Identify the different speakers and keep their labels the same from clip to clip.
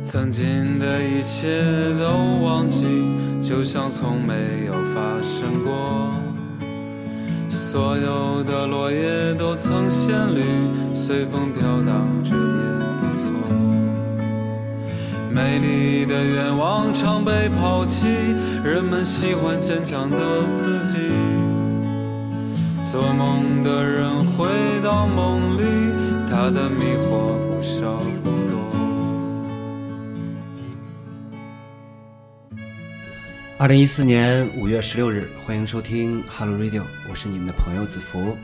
Speaker 1: 曾经的一切都忘记，就像从没有发生过。所有的落叶都曾鲜绿，随风飘荡着。美丽的愿望常被抛弃，人们喜欢坚强的自己。做梦的人回到梦里，他的迷惑不少不多。
Speaker 2: 二零一四年五月十六日，欢迎收听 Hello Radio，我是你们的朋友子福。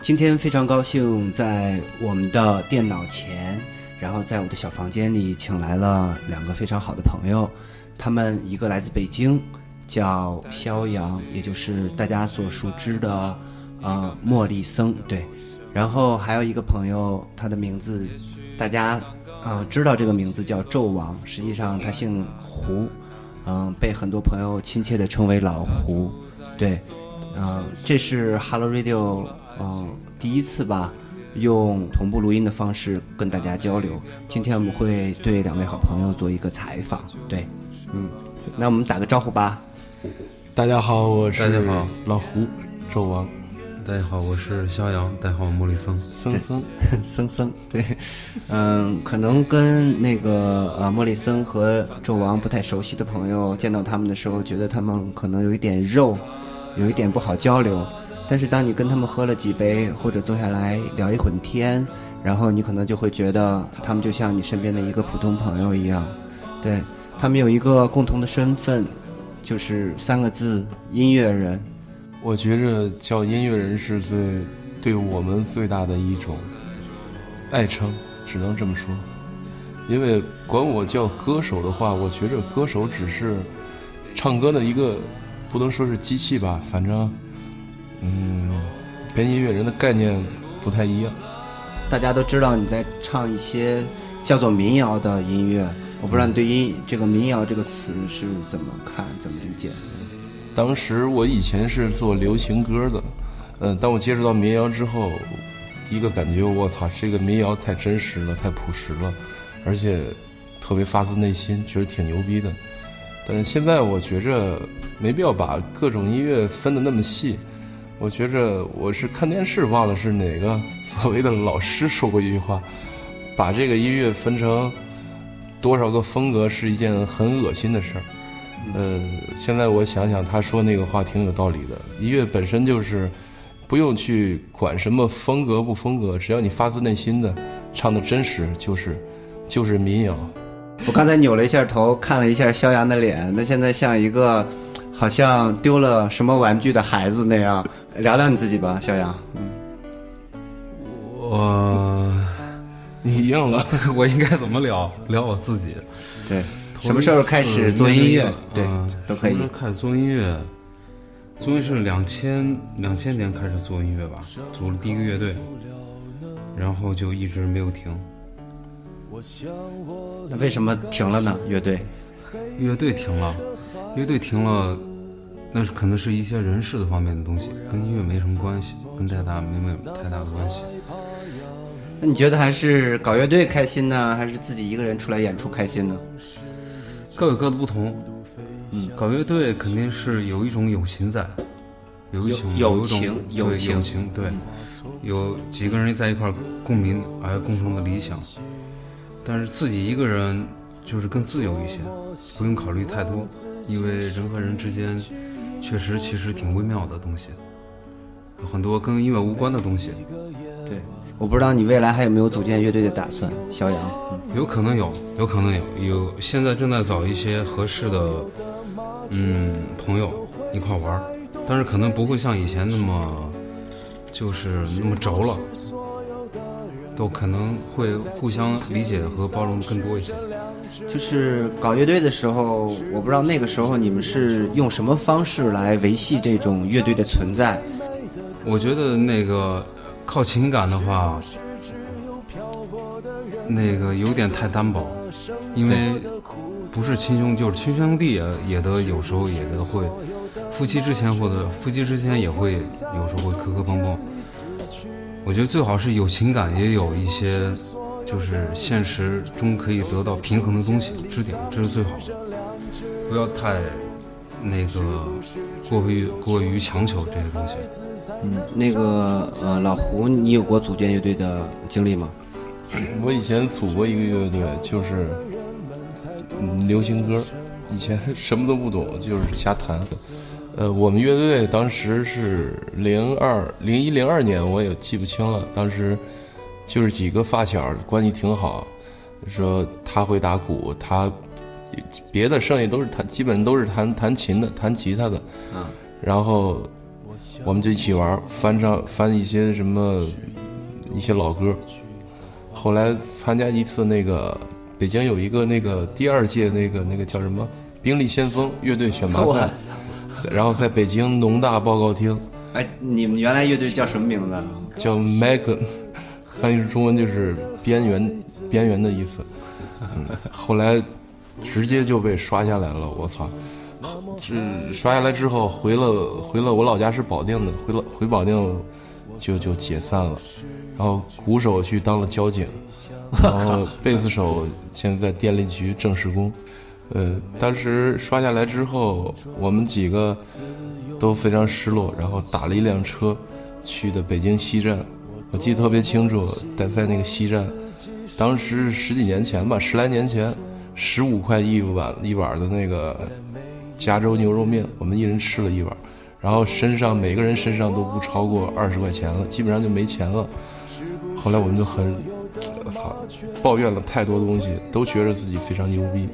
Speaker 2: 今天非常高兴，在我们的电脑前，然后在我的小房间里，请来了两个非常好的朋友。他们一个来自北京，叫肖阳，也就是大家所熟知的呃莫里森，对。然后还有一个朋友，他的名字大家呃知道这个名字叫纣王，实际上他姓胡。嗯，被很多朋友亲切地称为老胡，对，嗯，这是 Hello Radio，嗯，第一次吧，用同步录音的方式跟大家交流。今天我们会对两位好朋友做一个采访，对，嗯，那我们打个招呼吧。
Speaker 3: 大家好，我是
Speaker 1: 大家好
Speaker 3: 老胡，纣王，
Speaker 1: 大家好，我是逍遥，大家好，莫里森。
Speaker 3: 森森，
Speaker 2: 森森，对，嗯，可能跟那个呃莫里森和纣王不太熟悉的朋友见到他们的时候，觉得他们可能有一点肉，有一点不好交流。但是当你跟他们喝了几杯，或者坐下来聊一会儿天，然后你可能就会觉得他们就像你身边的一个普通朋友一样。对他们有一个共同的身份，就是三个字：音乐人。
Speaker 3: 我觉着叫音乐人是最对我们最大的一种爱称，只能这么说。因为管我叫歌手的话，我觉着歌手只是唱歌的一个，不能说是机器吧，反正，嗯，跟音乐人的概念不太一样。
Speaker 2: 大家都知道你在唱一些叫做民谣的音乐，我不知道你对音这个民谣这个词是怎么看、怎么理解？
Speaker 3: 当时我以前是做流行歌的，嗯，当我接触到民谣之后，第一个感觉，我操，这个民谣太真实了，太朴实了，而且特别发自内心，觉得挺牛逼的。但是现在我觉着没必要把各种音乐分得那么细。我觉着我是看电视忘了是哪个所谓的老师说过一句话，把这个音乐分成多少个风格是一件很恶心的事儿。呃，现在我想想，他说那个话挺有道理的。音乐本身就是不用去管什么风格不风格，只要你发自内心的唱的真实，就是就是民谣。
Speaker 2: 我刚才扭了一下头，看了一下肖阳的脸，那现在像一个好像丢了什么玩具的孩子那样。聊聊你自己吧，小杨。嗯，
Speaker 1: 我
Speaker 3: 你一样了，
Speaker 1: 我应该怎么聊？聊我自己。
Speaker 2: 对，什么时候开始做音乐？对，
Speaker 1: 嗯
Speaker 2: 都可以
Speaker 1: 开始做音乐？终于是两千两千年开始做音乐吧，组了第一个乐队，然后就一直没有停。
Speaker 2: 那为什么停了呢？乐队？
Speaker 1: 乐队停了，乐队停了，那是可能是一些人事的方面的东西，跟音乐没什么关系，跟太大没没有太大的关系。
Speaker 2: 那你觉得还是搞乐队开心呢，还是自己一个人出来演出开心呢？
Speaker 1: 各有各的不同。嗯，搞乐队肯定是有一种友情在，有一种
Speaker 2: 友情
Speaker 1: 对
Speaker 2: 友情
Speaker 1: 友情对，有几个人在一块共鸣，还有共同的理想。但是自己一个人就是更自由一些，不用考虑太多，因为人和人之间确实其实挺微妙的东西，有很多跟音乐无关的东西，
Speaker 2: 对，我不知道你未来还有没有组建乐队的打算，小杨。嗯
Speaker 1: 有可能有，有可能有，有现在正在找一些合适的，嗯，朋友一块玩儿，但是可能不会像以前那么，就是那么轴了，都可能会互相理解和包容更多一些。
Speaker 2: 就是搞乐队的时候，我不知道那个时候你们是用什么方式来维系这种乐队的存在。
Speaker 1: 我觉得那个靠情感的话，那个有点太单薄，因为不是亲兄就是亲兄弟也也得有时候也得会，夫妻之前或者夫妻之间也会有时候会磕磕碰碰。我觉得最好是有情感，也有一些就是现实中可以得到平衡的东西支点，这是最好的。不要太那个过于过于强求这些东西。
Speaker 2: 嗯，那个呃，老胡，你有过组建乐队的经历吗？
Speaker 3: 我以前组过一个乐队，就是嗯流行歌，以前什么都不懂，就是瞎弹。呃，我们乐队当时是零二零一零二年，我也记不清了。当时就是几个发小关系挺好，说他会打鼓，他别的剩下都是弹，基本都是弹弹琴的，弹吉他的。
Speaker 2: 嗯，
Speaker 3: 然后我们就一起玩，翻唱翻一些什么一些老歌。后来参加一次那个北京有一个那个第二届那个那个叫什么兵力先锋乐队选拔赛，然后在北京农大报告厅
Speaker 2: 哎，你们原来乐队叫什么名字？
Speaker 3: 叫 Megan，翻译成中文就是边缘边缘的意思。嗯，后来直接就被刷下来了，我操！这刷下来之后回了回了我老家是保定的，回了回保定就就解散了。然后鼓手去当了交警，然后贝斯手现在在电力局正式工。呃，当时刷下来之后，我们几个都非常失落，然后打了一辆车去的北京西站。我记得特别清楚，在在那个西站，当时十几年前吧，十来年前，十五块一碗一碗的那个加州牛肉面，我们一人吃了一碗，然后身上每个人身上都不超过二十块钱了，基本上就没钱了。后来我们就很，我操，抱怨了太多东西，都觉得自己非常牛逼。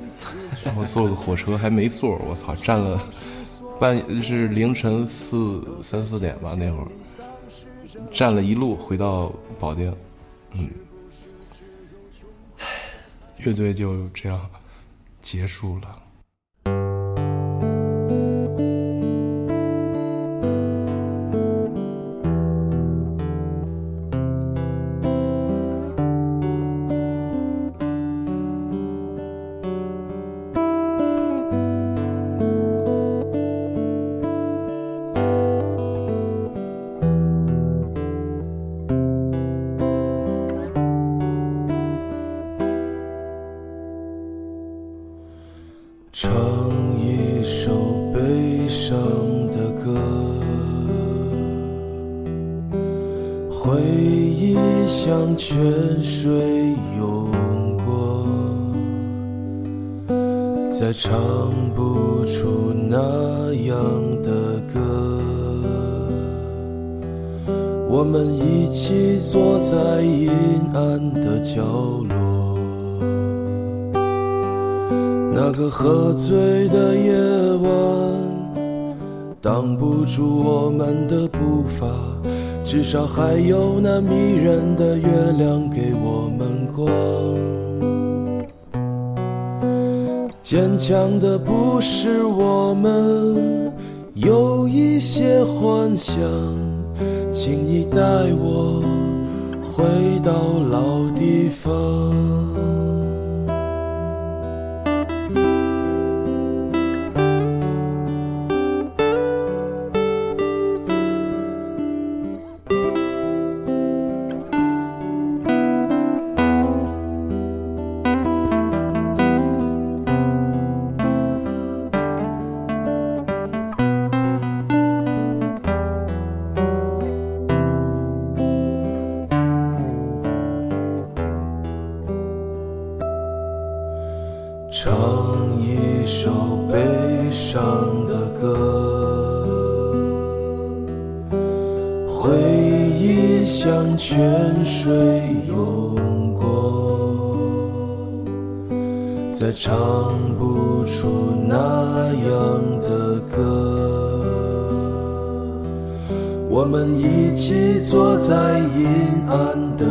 Speaker 3: 然后坐个火车还没座，我操，站了半是凌晨四三四点吧那会儿，站了一路回到保定，嗯，乐队就这样结束了。
Speaker 4: 至少还有那迷人的月亮给我们光。坚强的不是我们，有一些幻想，请你带我回到老地方。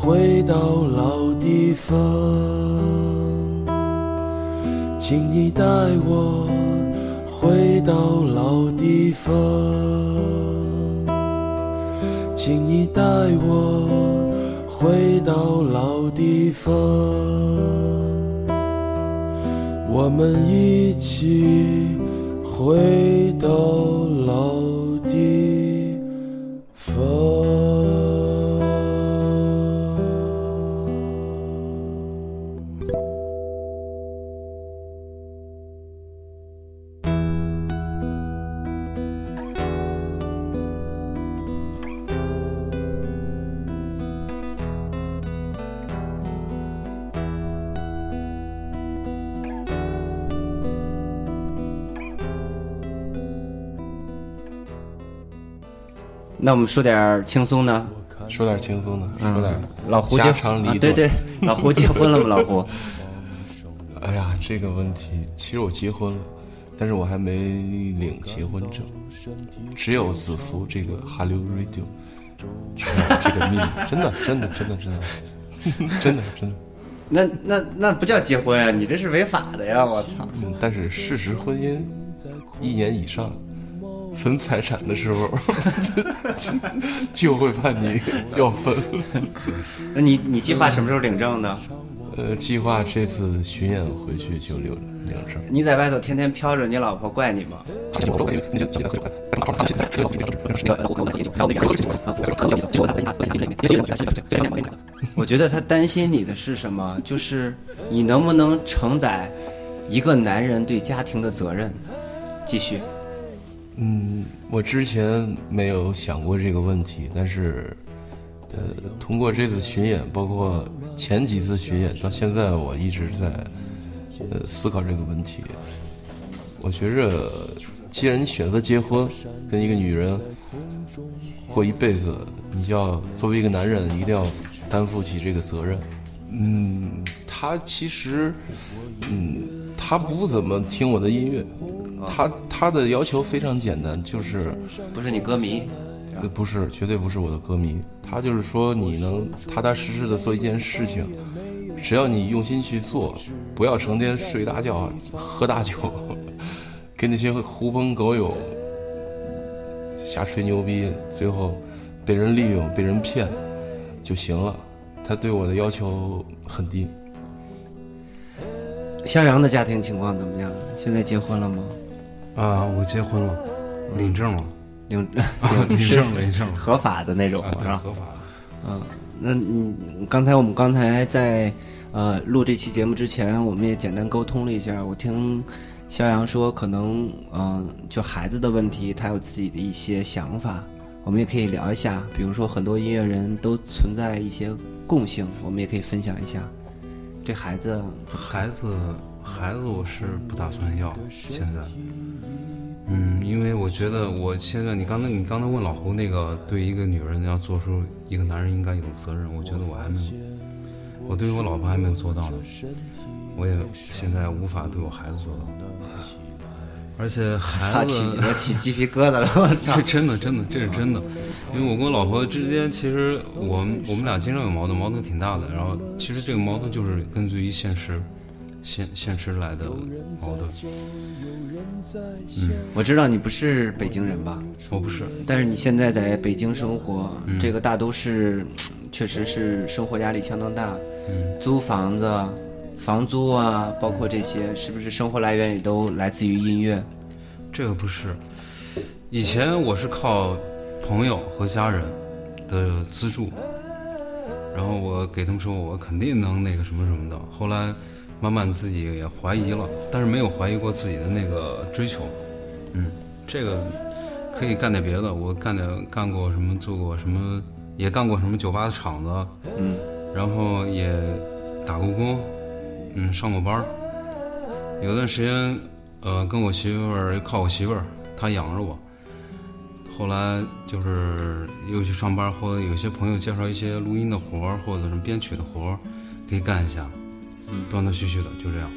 Speaker 4: 回到老地方，请你带我回到老地方，请你带我回到老地方。我们一起回到
Speaker 2: 那我们说点轻松的，
Speaker 3: 说点轻松的，说点
Speaker 2: 老胡结
Speaker 3: 家长里短。
Speaker 2: 啊对对，老胡结婚了吗？老胡，
Speaker 3: 哎呀，这个问题，其实我结婚了，但是我还没领结婚证，只有子服这个哈溜 radio 这个秘密，真的，真的，真的，真的，真的，真的。
Speaker 2: 那那那不叫结婚啊，你这是违法的呀！我操，
Speaker 3: 嗯，但是事实婚姻一年以上，分财产的时候就会判你要分。
Speaker 2: 那你你计划什么时候领证呢？
Speaker 3: 呃，计划这次巡演回去就领领证。
Speaker 2: 你在外头天天飘着，你老婆怪你吗？我觉得他担心你的是什么？就是你能不能承载一个男人对家庭的责任？继续，
Speaker 3: 嗯，我之前没有想过这个问题，但是，呃，通过这次巡演，包括前几次巡演，到现在我一直在，呃，思考这个问题。我觉着，既然你选择结婚，跟一个女人过一辈子，你就要作为一个男人，一定要担负起这个责任。嗯，他其实，嗯，他不怎么听我的音乐，他他的要求非常简单，就是
Speaker 2: 不是你歌迷，
Speaker 3: 呃不是，绝对不是我的歌迷。他就是说，你能踏踏实实的做一件事情，只要你用心去做，不要成天睡大觉、喝大酒，跟那些狐朋狗友瞎吹牛逼，最后被人利用、被人骗就行了。他对我的要求很低。
Speaker 2: 肖阳的家庭情况怎么样？现在结婚了吗？
Speaker 1: 啊，我结婚了，领证了，
Speaker 2: 领
Speaker 1: 啊领证了，领证了，
Speaker 2: 合法的那种
Speaker 1: 啊，
Speaker 2: 是吧？
Speaker 1: 对合法的。
Speaker 2: 嗯，那你刚才我们刚才在呃录这期节目之前，我们也简单沟通了一下。我听肖阳说，可能嗯、就孩子的问题，他有自己的一些想法，我们也可以聊一下。比如说，很多音乐人都存在一些共性，我们也可以分享一下。对孩子？
Speaker 1: 孩子，孩子，我是不打算要。现在，嗯，因为我觉得我现在，你刚才你刚才问老胡那个，对一个女人要做出一个男人应该有的责任，我觉得我还没有，我对于我老婆还没有做到呢，我也现在无法对我孩子做到。而且
Speaker 2: 啊，
Speaker 1: 孩
Speaker 2: 起
Speaker 1: 子，
Speaker 2: 我起鸡皮疙瘩了，我操
Speaker 1: 这！真的真的这是真的，因为我跟我老婆之间，其实我们我们俩经常有矛盾，矛盾挺大的。然后其实这个矛盾就是根据于现实，现现实来的矛盾。
Speaker 2: 嗯我知道你不是北京人吧？
Speaker 1: 我不是，
Speaker 2: 但是你现在在北京生活，
Speaker 1: 嗯
Speaker 2: 这个大都市确实是生活压力相当大，
Speaker 1: 嗯
Speaker 2: 租房子、房租啊，包括这些，是不是生活来源也都来自于音乐？
Speaker 1: 这个不是。以前我是靠朋友和家人的资助，然后我给他们说我肯定能那个什么什么的。后来慢慢自己也怀疑了，但是没有怀疑过自己的那个追求。嗯，这个可以干点别的，我干点干过什么，做过什么，也干过什么酒吧的场子，
Speaker 2: 嗯，
Speaker 1: 然后也打过工，嗯，上过班儿。有段时间，呃，跟我媳妇儿靠我媳妇儿，她养着我。后来就是又去上班，或者有些朋友介绍一些录音的活儿，或者什么编曲的活儿，可以干一下，断断续续的就这样。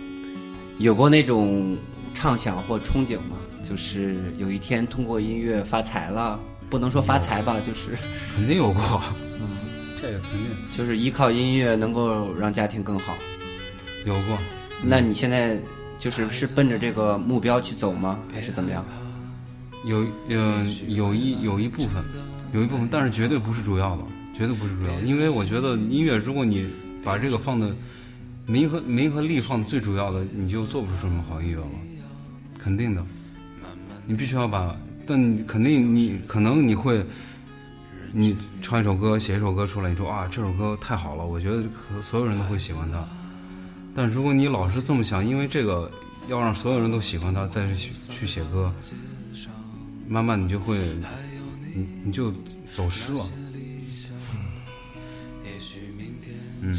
Speaker 2: 有过那种畅想或憧憬吗？就是有一天通过音乐发财了，不能说发财吧，就是
Speaker 1: 肯定有过，嗯，这个肯定
Speaker 2: 就是依靠音乐能够让家庭更好。
Speaker 1: 有过。
Speaker 2: 那你现在就是是奔着这个目标去走吗？还是怎么样？
Speaker 1: 有呃有一有一部分，有一部分，但是绝对不是主要的，绝对不是主要的。因为我觉得音乐，如果你把这个放的名和名和利放最主要的，你就做不出什么好音乐了，肯定的。你必须要把，但你肯定你可能你会，你唱一首歌，写一首歌出来，你说啊这首歌太好了，我觉得所有人都会喜欢它。但如果你老是这么想，因为这个要让所有人都喜欢它，再去去写歌。慢慢你就会，你你就走失了。嗯，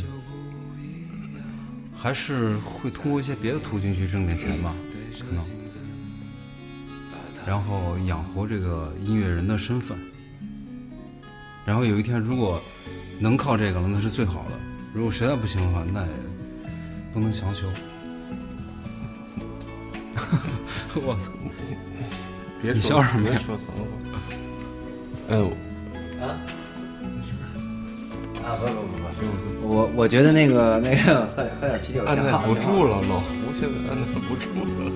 Speaker 1: 还是会通过一些别的途径去挣点钱吧，可能，然后养活这个音乐人的身份。然后有一天，如果能靠这个了，那是最好的；如果实在不行的话，那也不能强求。我操！
Speaker 3: 别
Speaker 1: 你笑什么呀
Speaker 3: 别说脏话。哎，呦
Speaker 2: 啊？啊不不不不，我我觉得那个那个喝喝点啤酒
Speaker 3: 按耐不住了，老胡现在按耐不住了。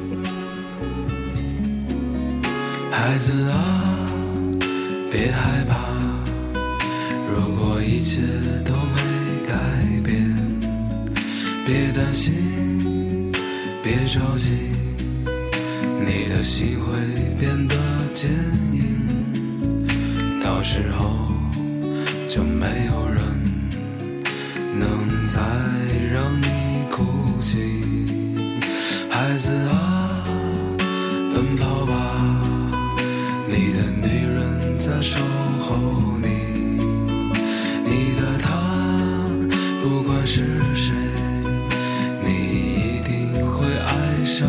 Speaker 5: 孩子啊，别害怕，如果一切都没改变，别担心，别着急，你的心会变得坚硬，到时候就没有人能再让你哭泣。孩子啊，奔跑吧。你的女人在守候你，你的他，不管是谁，你一定会爱上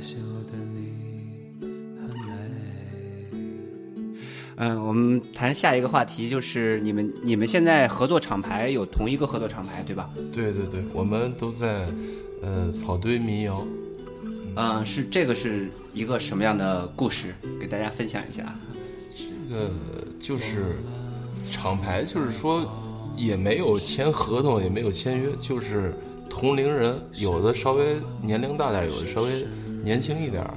Speaker 1: 羞的你很美。
Speaker 2: 嗯，我们谈下一个话题，就是你们你们现在合作厂牌有同一个合作厂牌对吧？
Speaker 3: 对对对，我们都在呃草堆民谣。
Speaker 2: 嗯，是这个是一个什么样的故事？给大家分享一下。
Speaker 3: 这个就是厂牌，就是说也没有签合同，也没有签约，就是同龄人，有的稍微年龄大点，有的稍微年轻一点儿，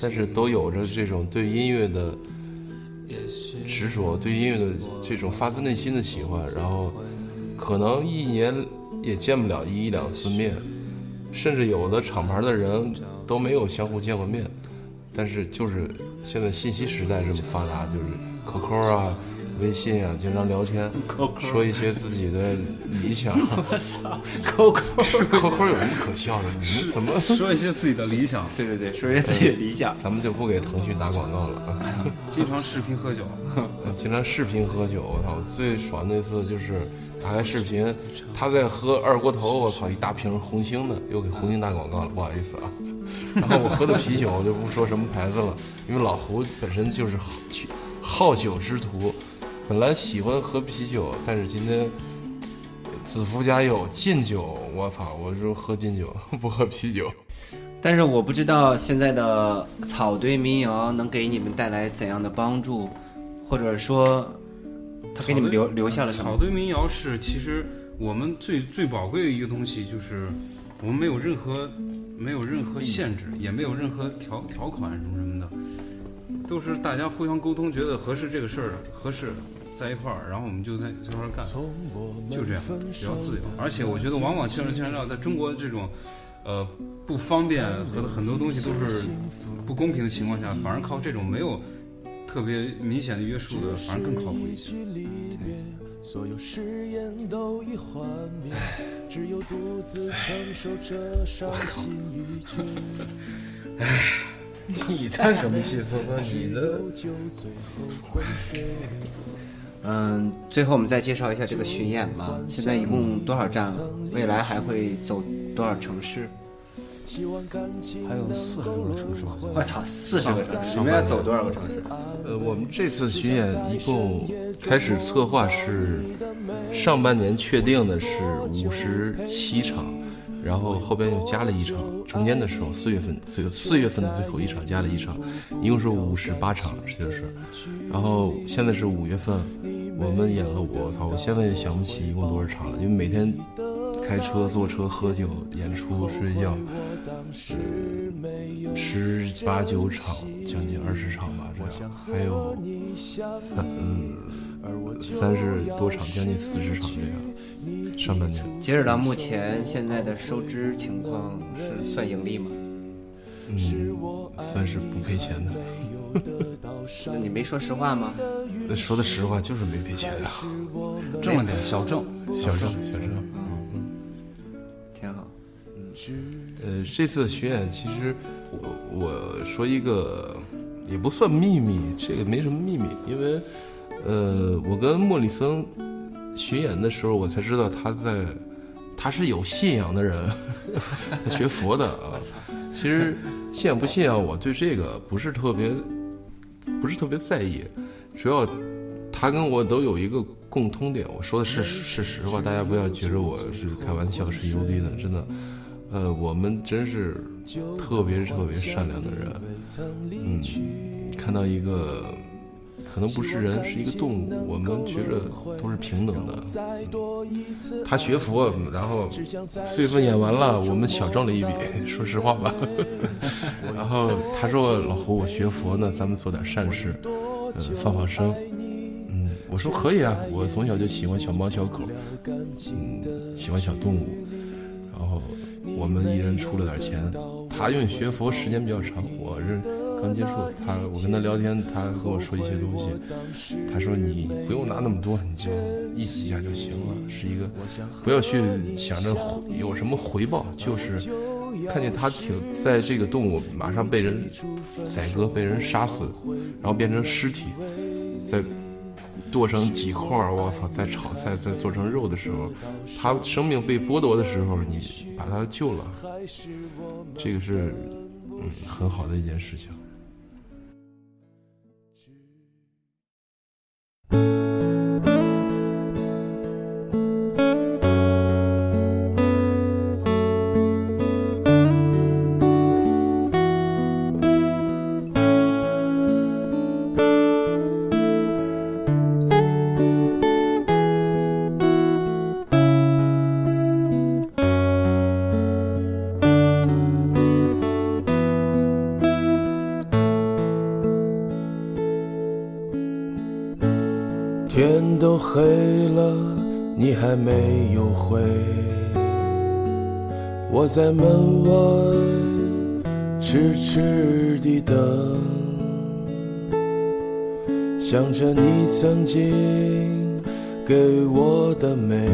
Speaker 3: 但是都有着这种对音乐的执着，对音乐的这种发自内心的喜欢，然后可能一年也见不了一两次面，甚至有的厂牌的人都没有相互见过面，但是就是现在信息时代这么发达，就是 QQ 啊、微信啊，经常聊天，说一些自己的理想。
Speaker 2: 我操
Speaker 3: ，QQ，QQ 有什么可笑的？你们怎么？
Speaker 1: 说一些自己的理想，
Speaker 2: 对对对，说一些自己的理想。
Speaker 3: 咱们就不给腾讯打广告了啊！
Speaker 1: 经常视频喝酒，
Speaker 3: 经常视频喝酒，我操！最爽那次就是打开视频，他在喝二锅头，我操，一大瓶红星的，又给红星打广告了，不好意思啊。然后我喝的啤酒，我就不说什么牌子了，因为老胡本身就是好好酒之徒，本来喜欢喝啤酒，但是今天子福家有劲酒，我操，我就喝劲酒，不喝啤酒。
Speaker 2: 但是我不知道现在的草堆民谣能给你们带来怎样的帮助，或者说，他给你们留留下了什么？
Speaker 1: 草堆民谣是其实我们最最宝贵的一个东西，就是我们没有任何没有任何限制，也没有任何条条款什么什么的，都是大家互相沟通，觉得合适这个事儿合适，在一块儿，然后我们就在这块儿干，就这样，比较自由。而且我觉得，往往宣传宣传料在中国这种。呃，不方便和很多东西都是不公平的情况下，反而靠这种没有特别明显的约束的，反而更靠谱一些。
Speaker 4: 所有誓言都已幻灭，只有独自承受这伤心欲绝。
Speaker 3: 你叹什么气？说说你的。
Speaker 2: 嗯，最后我们再介绍一下这个巡演吧。现在一共多少站了？未来还会走多少城市？
Speaker 1: 还有四十个城市好像。
Speaker 2: 我操，四十个城市！你们要走多少个城市？
Speaker 3: 呃，我们这次巡演一共开始策划是上半年确定的是五十七场，然后后边又加了一场，中间的时候四月份最后四月份的最后一场加了一场，一共是五十八场，这就是。然后现在是五月份，我们演了我操，我现在也想不起一共多少场了，因为每天开车、坐车、喝酒、演出、睡觉，嗯，十八九场，将近二十场吧，这样还有三嗯三十多场，将近四十场这样。上半年
Speaker 2: 截止到目前，现在的收支情况是算盈利吗？
Speaker 3: 嗯，算是不赔钱的。
Speaker 2: 那你没说实话吗？
Speaker 3: 那说的实话就是没赔钱啊，
Speaker 1: 挣了点小挣，
Speaker 3: 小挣小挣，嗯嗯，
Speaker 2: 挺好。
Speaker 3: 嗯呃，这次巡演其实我我说一个也不算秘密，这个没什么秘密，因为呃，我跟莫里森巡演的时候，我才知道他在他是有信仰的人，他学佛的啊。其实信仰不信仰，我对这个不是特别不是特别在意，主要他跟我都有一个共通点，我说的是是实话，大家不要觉得我是开玩笑是牛逼的，真的。呃，我们真是特别特别善良的人，嗯，看到一个可能不是人，是一个动物，我们觉着都是平等的。他学佛，然后岁份演完了，我们小挣了一笔，说实话吧。然后他说：“老胡，我学佛呢，咱们做点善事，呃，放放生。”嗯，我说可以啊，我从小就喜欢小猫小狗，嗯，喜欢小动物。然后我们一人出了点钱，他因为学佛时间比较长，我是刚接触。他我跟他聊天，他跟我说一些东西。他说你不用拿那么多，你就意思一下就行了，是一个不要去想着有什么回报，就是看见他挺在这个动物马上被人宰割、被人杀死，然后变成尸体，在。剁成几块儿，我操！再炒菜，再做成肉的时候，他生命被剥夺的时候，你把他救了，这个是嗯很好的一件事情。我在门外痴痴地等，想着你曾经给我的美，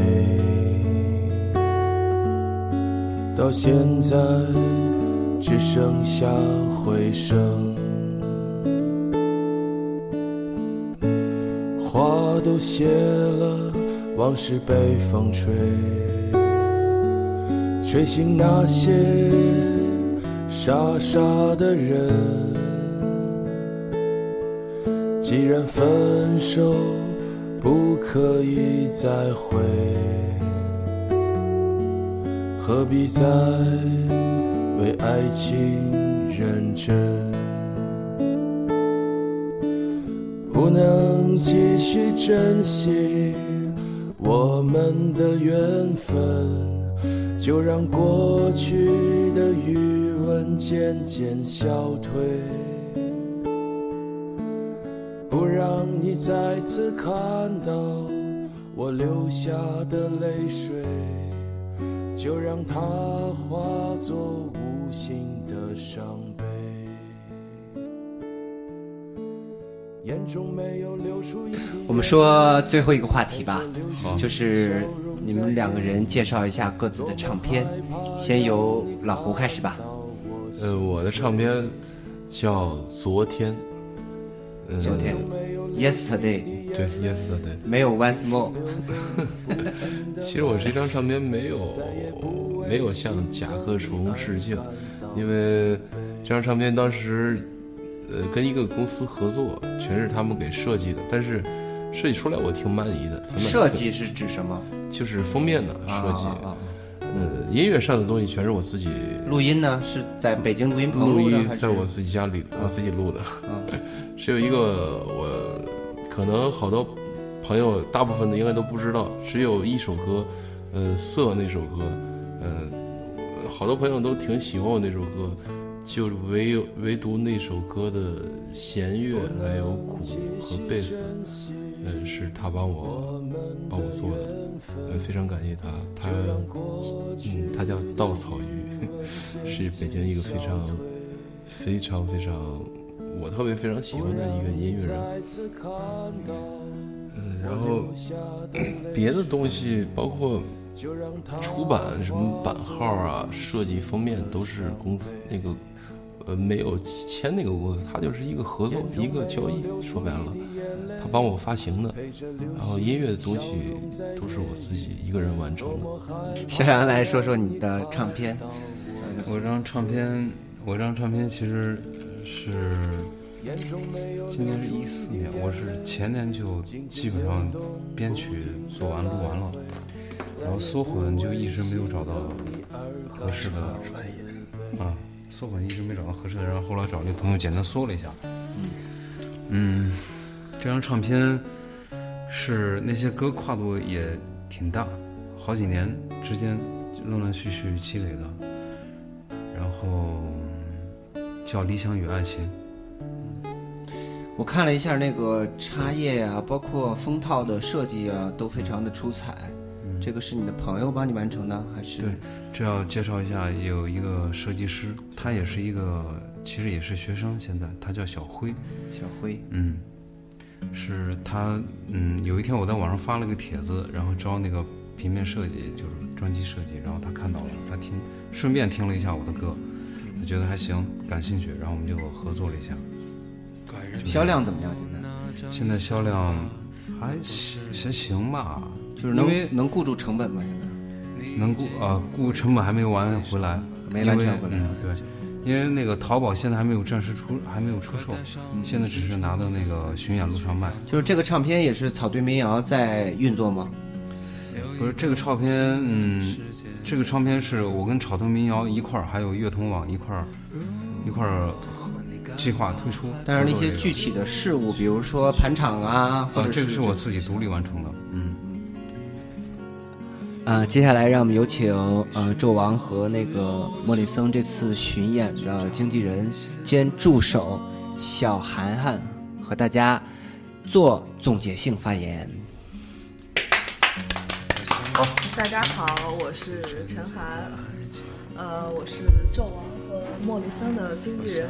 Speaker 3: 到现在只剩下回声，花都谢了，往事被风吹。吹醒那些傻傻的人。既然分手不可以再会，何必再为爱情认真？不能继续珍惜我们的缘分。就让过去的余温渐渐消退，不让你再次看到我流下的泪水，就让它化作无形的伤悲。眼中没有流出一滴。
Speaker 2: 我们说最后一个话题吧，就是。你们两个人介绍一下各自的唱片，先由老胡开始吧。
Speaker 3: 呃，我的唱片叫昨天。
Speaker 2: 昨天，Yesterday。
Speaker 3: 对，Yesterday。
Speaker 2: 没有 Once More。
Speaker 3: 其实我这张唱片没有没有向甲壳虫致敬，因为这张唱片当时呃跟一个公司合作，全是他们给设计的，但是。设计出来我挺满意的。
Speaker 2: 设计是指什么？
Speaker 3: 就是封面的设计。呃，音乐上的东西全是我自己。
Speaker 2: 录音呢？是在北京录音棚
Speaker 3: 录音，在我自己家里，我自己录的。是有一个我，可能好多朋友，大部分的应该都不知道，只有一首歌，呃，色那首歌，呃，好多朋友都挺喜欢我那首歌，就唯有唯独那首歌的弦乐还有鼓和贝斯。嗯，是他帮我帮我做的，呃，非常感谢他。他，嗯，他叫稻草鱼，是北京一个非常非常非常我特别非常喜欢的一个音乐人。嗯，然后别的东西包括出版什么版号啊、设计封面都是公司那个。呃，没有签那个公司，他就是一个合作，一个交易。说白了，他帮我发行的，然后音乐的东西都是我自己一个人完成的。
Speaker 2: 小杨来说说你的唱片。
Speaker 1: 我这张唱片，我这张唱片其实是今年是一四年，我是前年就基本上编曲做完录完了，然后缩混就一直没有找到合适的专业啊。缩混一直没找到合适的，然后后来找那个朋友简单缩了一下，嗯，这张唱片是那些歌跨度也挺大，好几年之间断断续续积累的。然后叫《理想与爱情》，
Speaker 2: 我看了一下那个插页呀、包括封套的设计啊，都非常的出彩。这个是你的朋友帮你完成的，还是？
Speaker 1: 对，这要介绍一下，有一个设计师，他也是一个，其实也是学生，现在他叫小辉，
Speaker 2: 小辉。
Speaker 1: 嗯，是他，嗯，有一天我在网上发了个帖子，然后招那个平面设计，就是专辑设计，然后他看到了，他听，顺便听了一下我的歌，他觉得还行，感兴趣，然后我们就合作了一下。
Speaker 2: 销量怎么样？现在
Speaker 1: 现在销量还行还行吧，
Speaker 2: 就是能能顾住成本吗？现在
Speaker 1: 能顾啊顾成本还没完回来，
Speaker 2: 没完全回来
Speaker 1: 嗯，对，因为那个淘宝现在还没有正式出，还没有出售，现在只是拿到那个巡演路上卖。
Speaker 2: 就是这个唱片也是草堆民谣在运作吗？
Speaker 1: 不是这个唱片，嗯，这个唱片是我跟草堆民谣一块儿，还有乐童网一块儿一块儿计划推出。
Speaker 2: 但是那些具体的事物，比如说盘场啊，或
Speaker 1: 啊，这个是我自己独立完成的，嗯。
Speaker 2: 呃，接下来让我们有请呃纣王和那个莫里森这次巡演的经纪人兼助手小涵涵和大家做总结性发言。
Speaker 6: 大家好，我是陈涵，呃，我是纣王和莫里森的经纪人，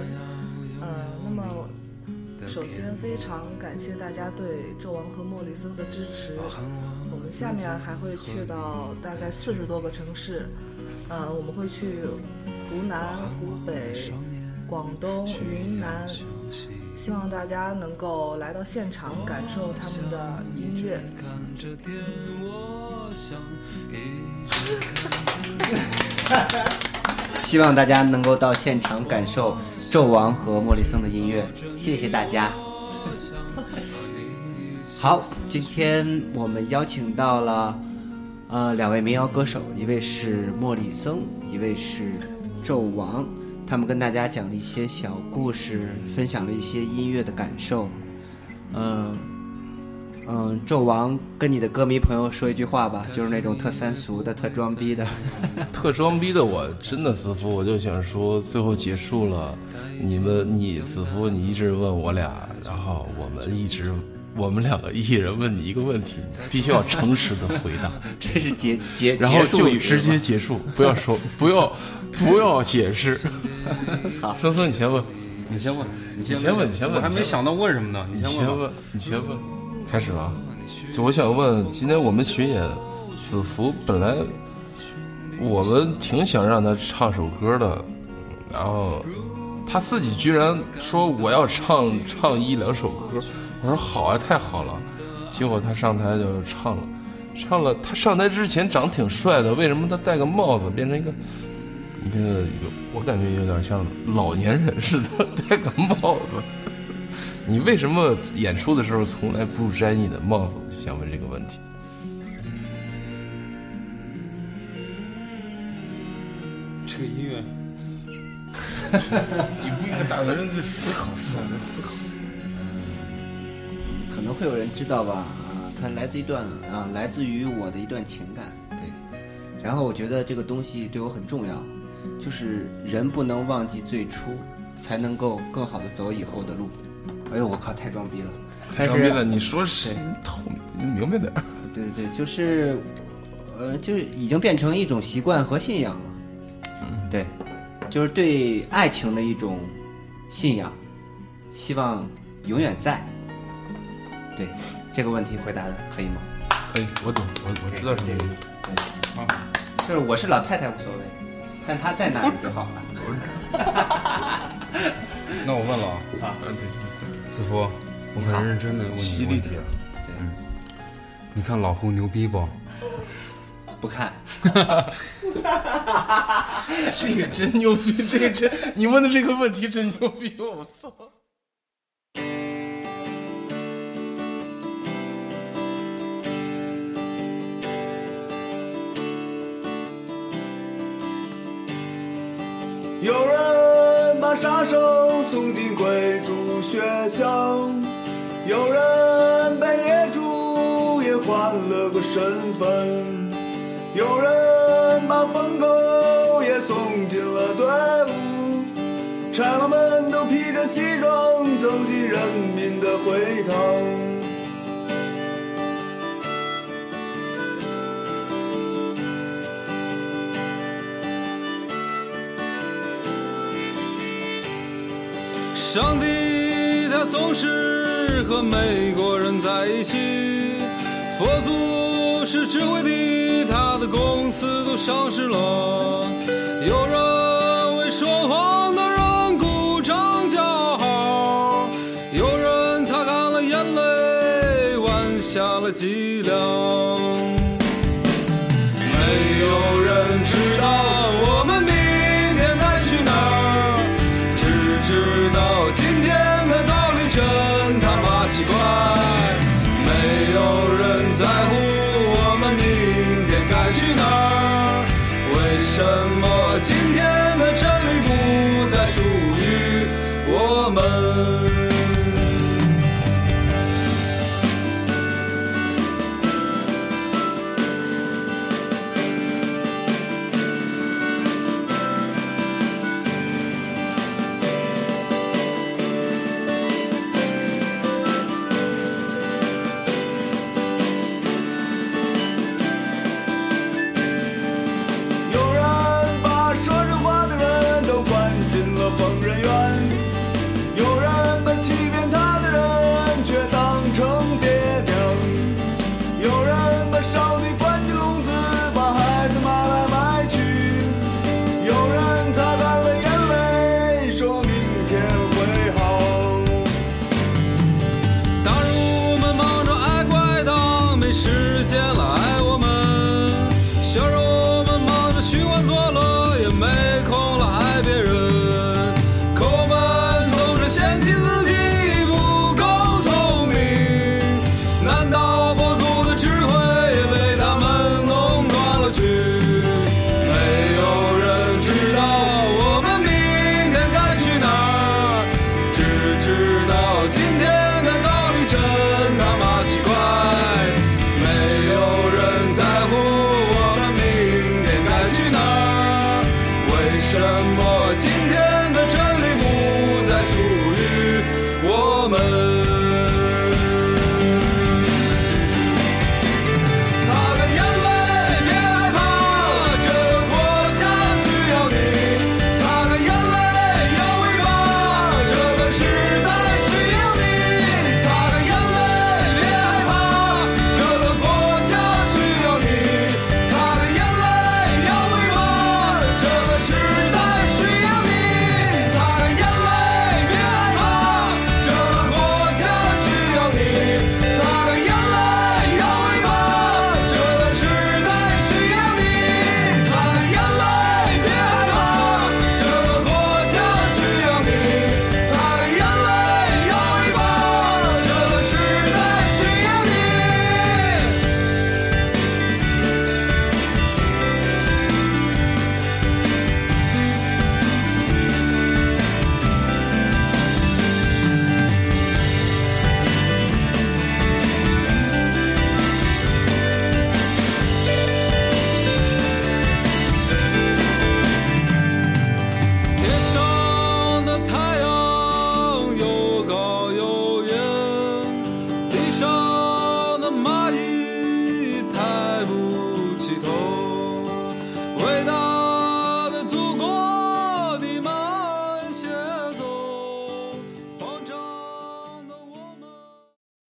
Speaker 6: 呃，那么首先非常感谢大家对纣王和莫里森的支持，们下面还会去到大概四十多个城市，呃，我们会去湖南、湖北、广东、云南，希望大家能够来到现场感受他们的音乐。
Speaker 2: 希望大家能够到现场感受纣王和莫里森的音乐，谢谢大家。好，今天我们邀请到了呃两位民谣歌手，一位是莫里森，一位是纣王，他们跟大家讲了一些小故事，分享了一些音乐的感受。嗯、嗯，纣王跟你的歌迷朋友说一句话吧，就是那种特三俗的、特装逼的。
Speaker 3: 特装逼的我真的子夫，我就想说，最后结束了，你们你子夫你一直问我俩，然后我们一直我们两个一人问你一个问题，你必须要诚实的回答，
Speaker 2: 这是结结
Speaker 3: 然后
Speaker 2: 结束语
Speaker 3: 就直接结束，不要说 不要不要解释。
Speaker 2: 好。
Speaker 3: 森森你先问，
Speaker 1: 你先问，你
Speaker 3: 先问你先问
Speaker 1: 我还没想到问什么呢。
Speaker 3: 你
Speaker 1: 先问吧。
Speaker 3: 先问，你先问，开始了啊。就我想问，今天我们巡演，子服本来我们挺想让他唱首歌的，然后他自己居然说我要唱唱一两首歌，我说好啊，太好了。结果他上台就唱了，唱了。他上台之前长挺帅的，为什么他戴个帽子变成一个一个有我感觉有点像老年人似的，戴个帽子。你为什么演出的时候从来不摘你的帽子？我就想问这个问题。
Speaker 1: 这个音乐，
Speaker 3: 你不应该打算在思考，思考，思考。
Speaker 2: 可能会有人知道吧？啊，它来自一段啊，来自于我的一段情感。对，然后我觉得这个东西对我很重要，就是人不能忘记最初，才能够更好的走以后的路。哎呦，我靠，太装逼了！但是
Speaker 3: 张斌的，你说是透你明白点儿。
Speaker 2: 对对对，就是，呃，就是已经变成一种习惯和信仰了。嗯，对，就是对爱情的一种信仰，希望永远在。对，这个问题回答的可以吗？
Speaker 3: 可以，我懂，我我知道什么意思。
Speaker 2: 就是我是老太太无所谓，但她在哪里就好了。
Speaker 1: 那我问了啊，
Speaker 3: 啊，对对
Speaker 1: 子夫，我很认真的问你一个问题啊。对，你看老胡牛逼不？
Speaker 2: 不看，
Speaker 3: 对，这个真牛逼，这个真，你问的这个问题真牛逼，我操！
Speaker 7: 把杀手送进贵族学校，有人被野猪也换了个身份，有人把疯狗也送进了队伍，豺狼们都披着西装走进人民的会堂。
Speaker 5: 上帝他总是和美国人在一起，佛祖是智慧的，他的公司都上市了，